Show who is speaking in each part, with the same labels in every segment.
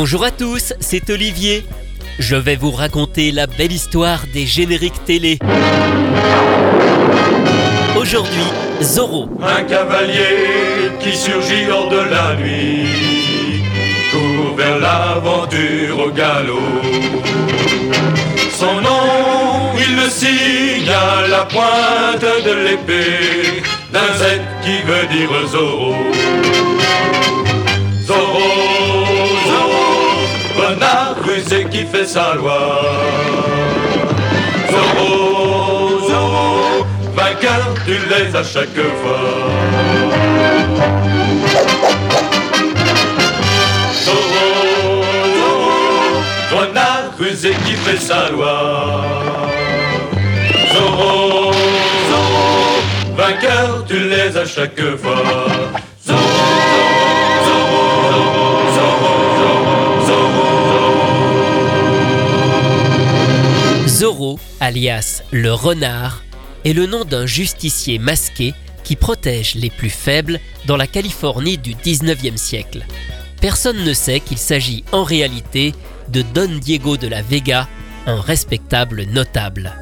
Speaker 1: Bonjour à tous, c'est Olivier. Je vais vous raconter la belle histoire des génériques télé. Aujourd'hui, Zorro.
Speaker 2: Un cavalier qui surgit hors de la nuit, court vers l'aventure au galop. Son nom, il le signe à la pointe de l'épée d'un Z qui veut dire Zorro. Rusé qui fait sa loi. Zorro, Zorro, vainqueur, tu l'es à chaque fois. Zorro, Zorro, renard rusé qui fait sa loi. Zorro, Zorro, vainqueur, tu l'es à chaque fois. Zorro,
Speaker 1: alias le renard, est le nom d'un justicier masqué qui protège les plus faibles dans la Californie du 19e siècle. Personne ne sait qu'il s'agit en réalité de Don Diego de la Vega, un respectable notable.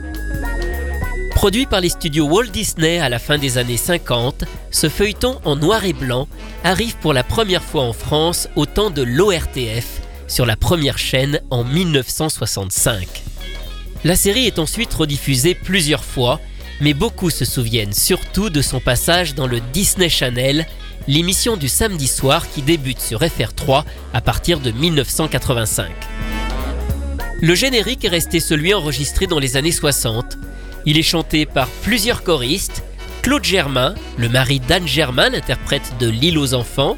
Speaker 1: Produit par les studios Walt Disney à la fin des années 50, ce feuilleton en noir et blanc arrive pour la première fois en France au temps de l'ORTF sur la première chaîne en 1965. La série est ensuite rediffusée plusieurs fois, mais beaucoup se souviennent surtout de son passage dans le Disney Channel, l'émission du samedi soir qui débute sur FR3 à partir de 1985. Le générique est resté celui enregistré dans les années 60. Il est chanté par plusieurs choristes. Claude Germain, le mari d'Anne Germain, l'interprète de L'île aux enfants,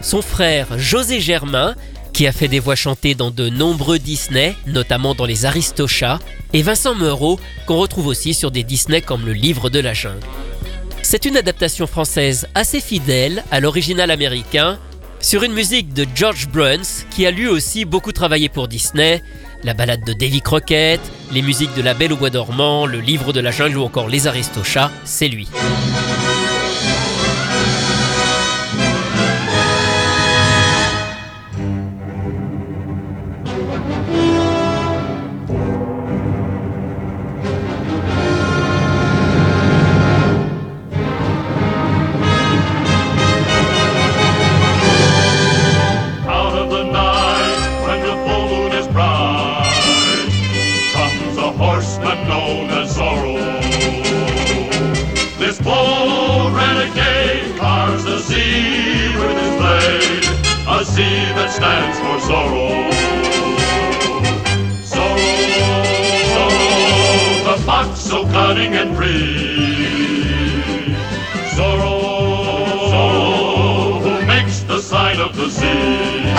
Speaker 1: son frère José Germain, qui a fait des voix chantées dans de nombreux Disney, notamment dans les Aristochats, et Vincent Meurot, qu'on retrouve aussi sur des Disney comme Le Livre de la Jungle. C'est une adaptation française assez fidèle à l'original américain, sur une musique de George Bruns, qui a lui aussi beaucoup travaillé pour Disney, la balade de Davy Crockett, les musiques de La Belle au Bois dormant, Le Livre de la Jungle ou encore Les Aristochats, c'est lui.
Speaker 2: That stands for Zorro. Zorro, Zorro, the fox so cunning and free. Zorro, Zorro, who makes the sign of the sea.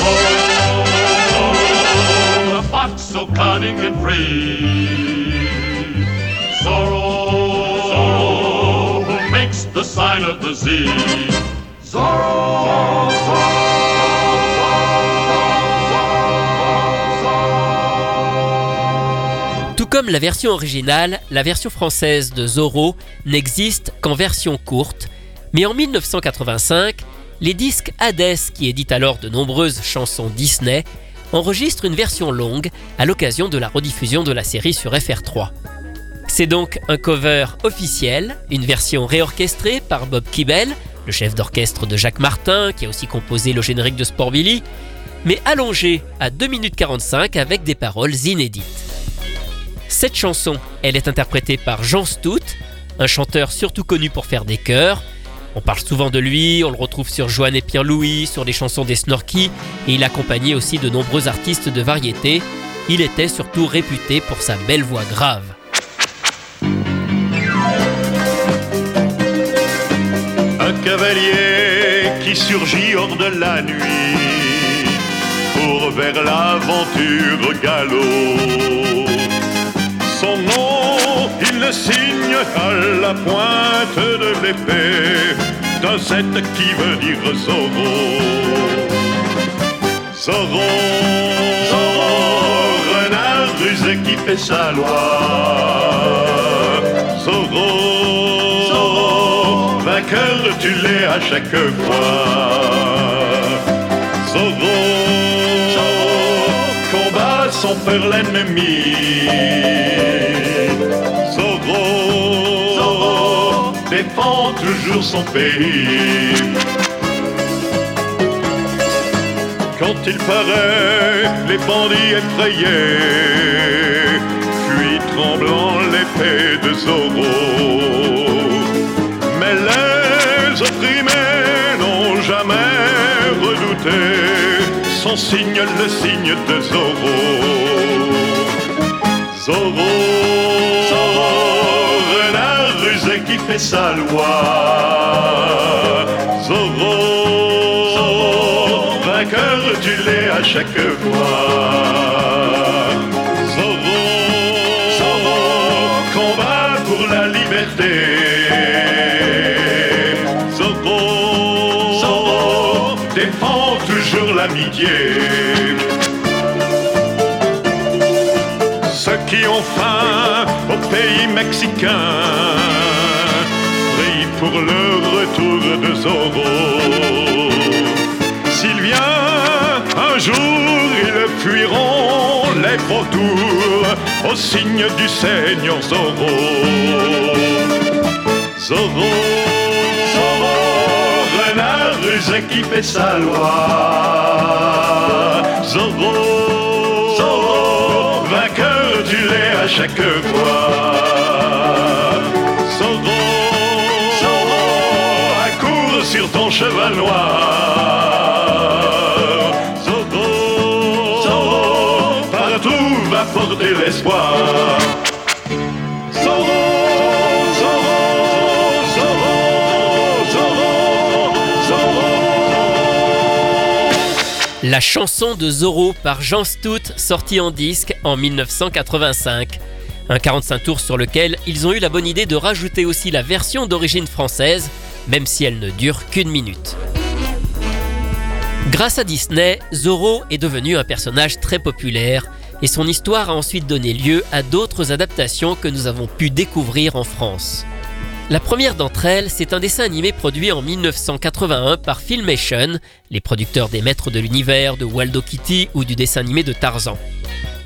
Speaker 2: Zorro, the fox so cunning and free.
Speaker 1: Tout comme la version originale, la version française de Zorro n'existe qu'en version courte, mais en 1985, les disques Hades, qui éditent alors de nombreuses chansons Disney, enregistrent une version longue à l'occasion de la rediffusion de la série sur FR3. C'est donc un cover officiel, une version réorchestrée par Bob Kibel, le chef d'orchestre de Jacques Martin, qui a aussi composé le générique de Sport Billy, mais allongée à 2 minutes 45 avec des paroles inédites. Cette chanson, elle est interprétée par Jean Stout, un chanteur surtout connu pour faire des chœurs. On parle souvent de lui, on le retrouve sur Joanne et Pierre-Louis, sur les chansons des Snorky, et il accompagnait aussi de nombreux artistes de variété. Il était surtout réputé pour sa belle voix grave.
Speaker 3: Cavalier qui surgit hors de la nuit pour vers l'aventure galop. Son nom, il le signe à la pointe de l'épée d'un Z qui veut dire Zorro. Zorro, Zorro, renard rusé qui fait sa loi. Vainqueur tu l'es à chaque fois. Zorro, combat son père l'ennemi. Zorro, défend toujours son pays. Quand il paraît, les bandits effrayés fuient tremblant l'épée de Zorro. Mais les opprimés n'ont jamais redouté son signe, le signe de Zorro. Zorro, Zorro, renard rusé qui fait sa loi. Zorro, Zorro, vainqueur du lait à chaque fois. Zorro, Zorro, combat pour la liberté. Ceux qui ont faim au pays mexicain prient pour le retour de Zorro. S'il vient un jour, ils fuiront les vautours au signe du Seigneur. Zorro, Zorro, qui fait sa loi. Zorro, Zorro, vainqueur du lait à chaque fois. Zorro, Zorro, accours sur ton cheval noir. Zorro, Zorro, partout va porter l'espoir.
Speaker 1: La chanson de Zorro par Jean Stout sortie en disque en 1985. Un 45 tours sur lequel ils ont eu la bonne idée de rajouter aussi la version d'origine française, même si elle ne dure qu'une minute. Grâce à Disney, Zorro est devenu un personnage très populaire et son histoire a ensuite donné lieu à d'autres adaptations que nous avons pu découvrir en France. La première d'entre elles, c'est un dessin animé produit en 1981 par Filmation, les producteurs des Maîtres de l'Univers, de Waldo Kitty ou du dessin animé de Tarzan.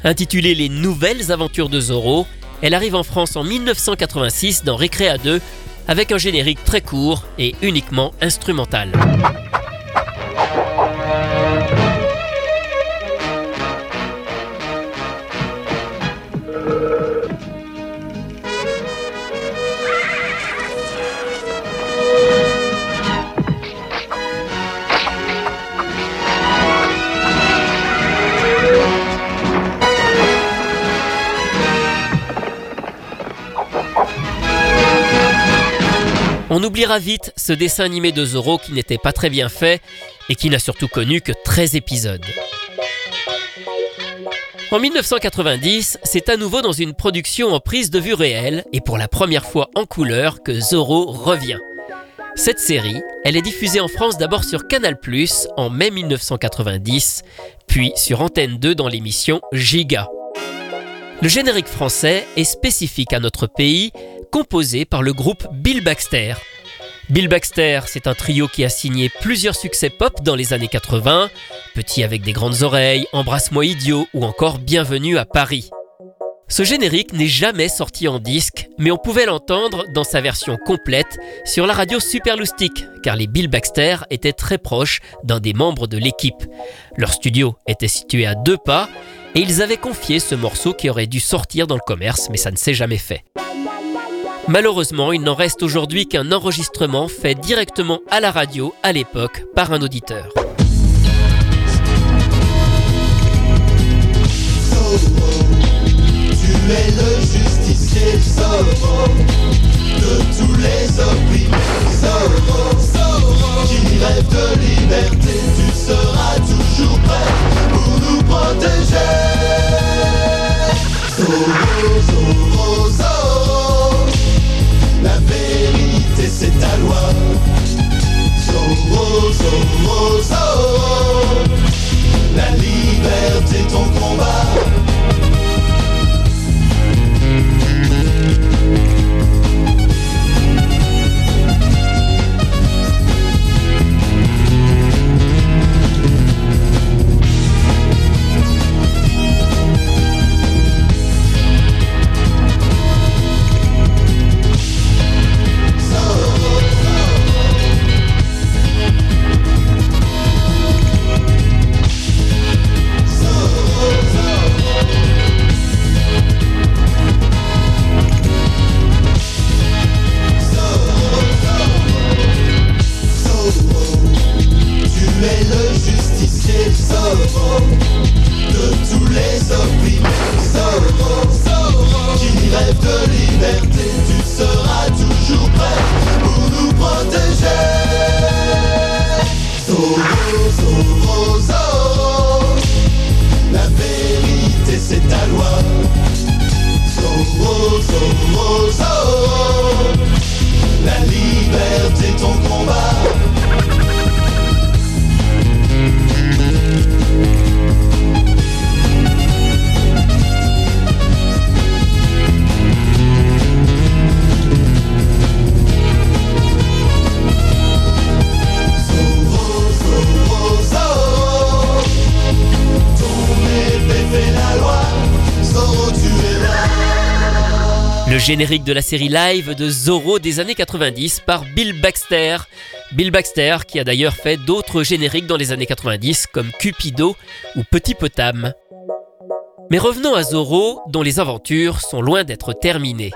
Speaker 1: Intitulée Les Nouvelles Aventures de Zorro, elle arrive en France en 1986 dans Récréa 2 avec un générique très court et uniquement instrumental. On oubliera vite ce dessin animé de Zorro qui n'était pas très bien fait et qui n'a surtout connu que 13 épisodes. En 1990, c'est à nouveau dans une production en prise de vue réelle et pour la première fois en couleur que Zorro revient. Cette série, elle est diffusée en France d'abord sur Canal+, en mai 1990, puis sur Antenne 2 dans l'émission Giga. Le générique français est spécifique à notre pays, composé par le groupe Bill Baxter. Bill Baxter, c'est un trio qui a signé plusieurs succès pop dans les années 80, Petit avec des grandes oreilles, Embrasse-moi idiot ou encore Bienvenue à Paris. Ce générique n'est jamais sorti en disque, mais on pouvait l'entendre dans sa version complète sur la radio Superloustic, car les Bill Baxter étaient très proches d'un des membres de l'équipe. Leur studio était situé à deux pas, et ils avaient confié ce morceau qui aurait dû sortir dans le commerce, mais ça ne s'est jamais fait. Malheureusement, il n'en reste aujourd'hui qu'un enregistrement fait directement à la radio à l'époque par un auditeur.
Speaker 4: Tu es le justicier Zorro De tous les opprimés Zorro, Zorro Qui rêve de liberté Tu seras toujours prêt pour nous protéger. Zorro, Zorro, La liberté ton combat
Speaker 1: générique de la série live de Zorro des années 90 par Bill Baxter. Bill Baxter qui a d'ailleurs fait d'autres génériques dans les années 90 comme Cupido ou Petit Potam. Mais revenons à Zorro dont les aventures sont loin d'être terminées.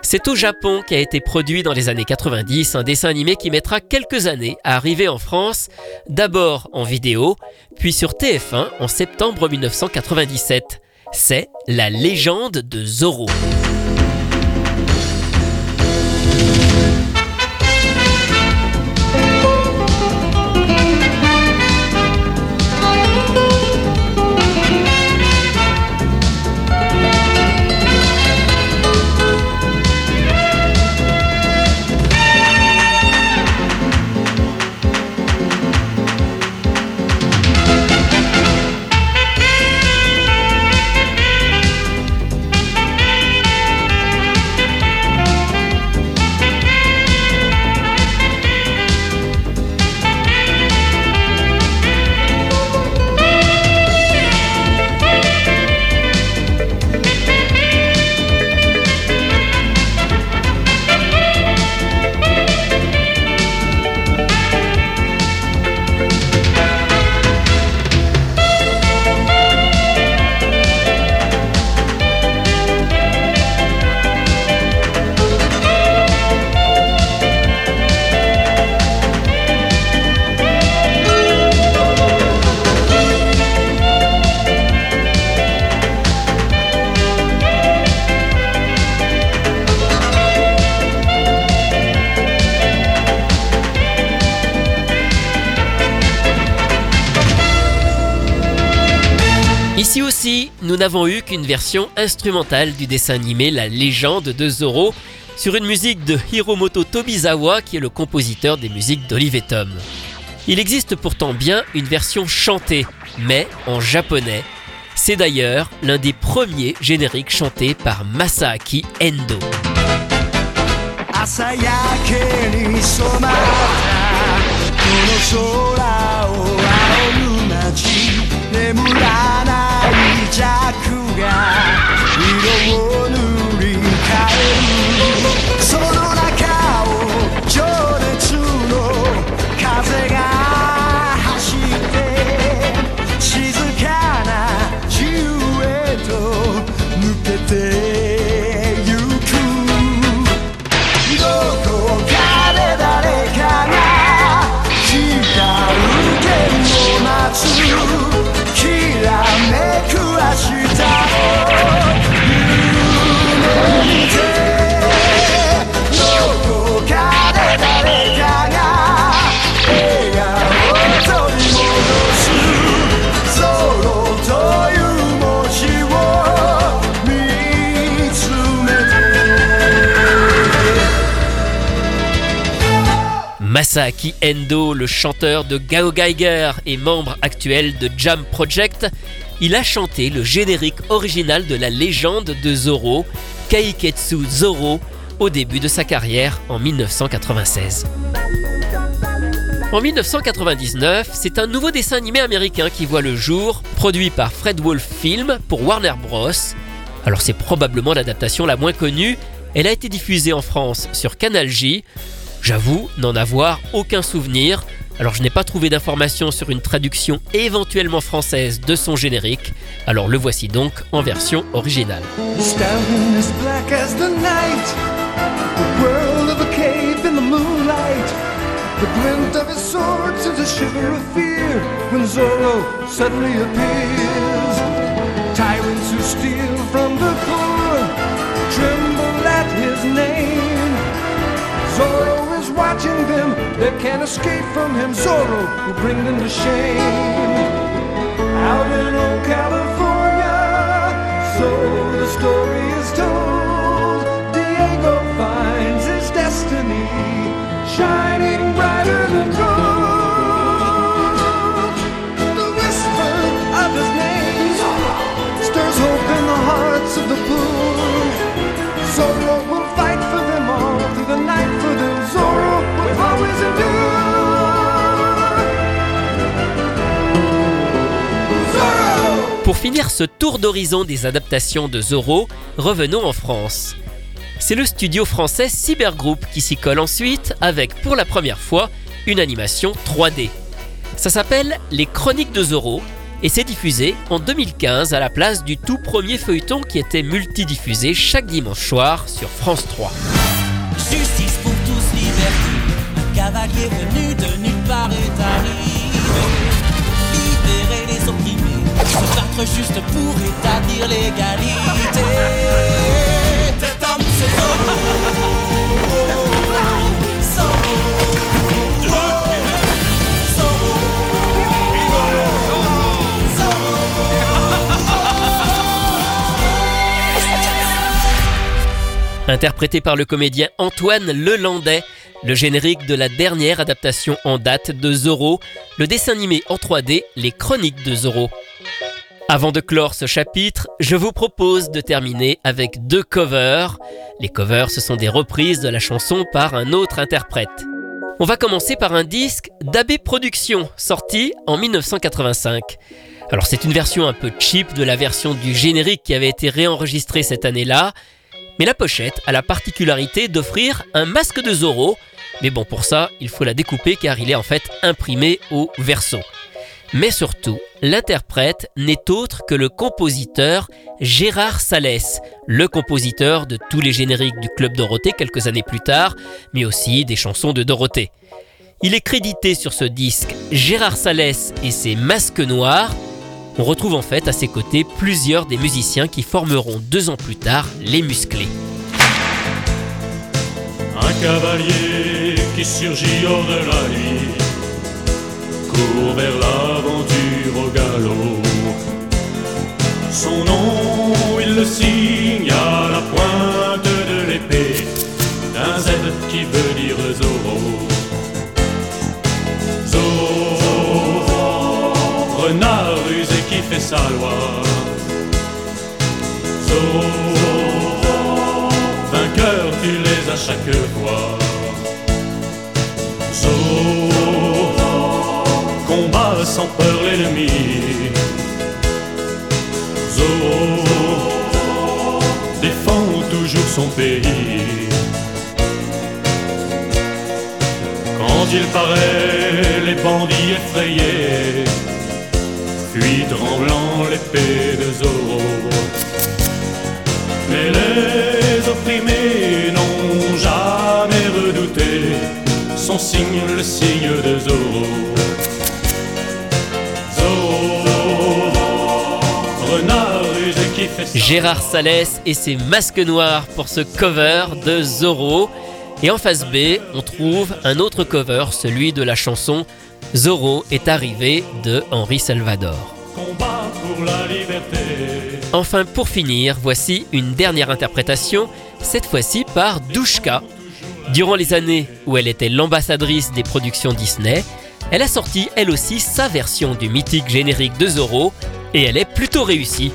Speaker 1: C'est au Japon qu'a été produit dans les années 90 un dessin animé qui mettra quelques années à arriver en France, d'abord en vidéo, puis sur TF1 en septembre 1997. C'est La légende de Zorro. Ici aussi, nous n'avons eu qu'une version instrumentale du dessin animé La légende de Zorro sur une musique de Hiromoto Tobizawa qui est le compositeur des musiques d'Olive et Tom. Il existe pourtant bien une version chantée, mais en japonais. C'est d'ailleurs l'un des premiers génériques chantés par Masaaki Endo.
Speaker 5: 弱が色を塗り替える
Speaker 1: Masaaki Endo, le chanteur de Gao Geiger et membre actuel de Jam Project, il a chanté le générique original de la légende de Zorro, Kaiketsu Zorro, au début de sa carrière en 1996. En 1999, c'est un nouveau dessin animé américain qui voit le jour, produit par Fred Wolf Film pour Warner Bros. Alors c'est probablement l'adaptation la moins connue, elle a été diffusée en France sur Canal J. J'avoue n'en avoir aucun souvenir, alors je n'ai pas trouvé d'informations sur une traduction éventuellement française de son générique, alors le voici donc en version originale.
Speaker 5: The glint of his sword sends a shiver of fear when Zorro suddenly appears. Tyrants who steal from the poor tremble at his name. Zorro watching them, they can't escape from him. Zorro will bring them to shame. Out in old California, so the story is told. Diego finds his destiny shining
Speaker 1: Ce tour d'horizon des adaptations de Zorro, revenons en France. C'est le studio français Cybergroup qui s'y colle ensuite avec pour la première fois une animation 3D. Ça s'appelle Les Chroniques de Zorro et c'est diffusé en 2015 à la place du tout premier feuilleton qui était multidiffusé chaque dimanche soir sur France 3.
Speaker 6: Justice pour tous, liberté. Un cavalier venu de nulle part est arrivé.
Speaker 1: Interprété par le comédien Antoine Lelandais, le générique de la dernière adaptation en date de Zorro, le dessin animé en 3D Les Chroniques de Zorro. Avant de clore ce chapitre, je vous propose de terminer avec deux covers. Les covers, ce sont des reprises de la chanson par un autre interprète. On va commencer par un disque d'AB Productions, sorti en 1985. Alors c'est une version un peu cheap de la version du générique qui avait été réenregistrée cette année-là, mais la pochette a la particularité d'offrir un masque de Zorro, mais bon pour ça il faut la découper car il est en fait imprimé au verso. Mais surtout, l'interprète n'est autre que le compositeur Gérard Salès, le compositeur de tous les génériques du Club Dorothée quelques années plus tard, mais aussi des chansons de Dorothée. Il est crédité sur ce disque Gérard Salès et ses masques noirs. On retrouve en fait à ses côtés plusieurs des musiciens qui formeront deux ans plus tard les musclés.
Speaker 7: Un cavalier qui surgit hors de la nuit Son nom, il le signe à la pointe de l'épée d'un Z qui veut dire Zorro. Zorro, renard rusé qui fait sa loi. Zorro, vainqueur, tu les as chaque fois. Zorro, combat sans peur l'ennemi. Pays. Quand il paraît, les bandits effrayés fuient tremblant l'épée de Zorro. Mais les opprimés n'ont jamais redouté son signe, le signe de Zorro.
Speaker 1: Gérard Salès et ses masques noirs pour ce cover de Zorro. Et en face B, on trouve un autre cover, celui de la chanson Zorro est arrivé de Henri Salvador. Enfin, pour finir, voici une dernière interprétation, cette fois-ci par Douchka. Durant les années où elle était l'ambassadrice des productions Disney, elle a sorti elle aussi sa version du mythique générique de Zorro, et elle est plutôt réussie.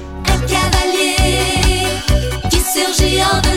Speaker 8: Surgit hors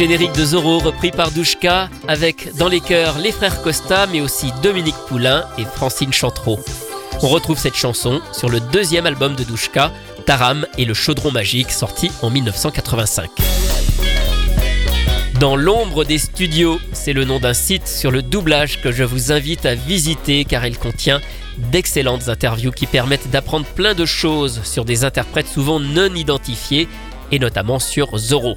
Speaker 1: générique de Zorro repris par Douchka avec dans les chœurs les frères Costa mais aussi Dominique Poulain et Francine Chantreau. On retrouve cette chanson sur le deuxième album de Douchka, Taram et le chaudron magique sorti en 1985. Dans l'ombre des studios, c'est le nom d'un site sur le doublage que je vous invite à visiter car il contient d'excellentes interviews qui permettent d'apprendre plein de choses sur des interprètes souvent non identifiés et notamment sur Zorro.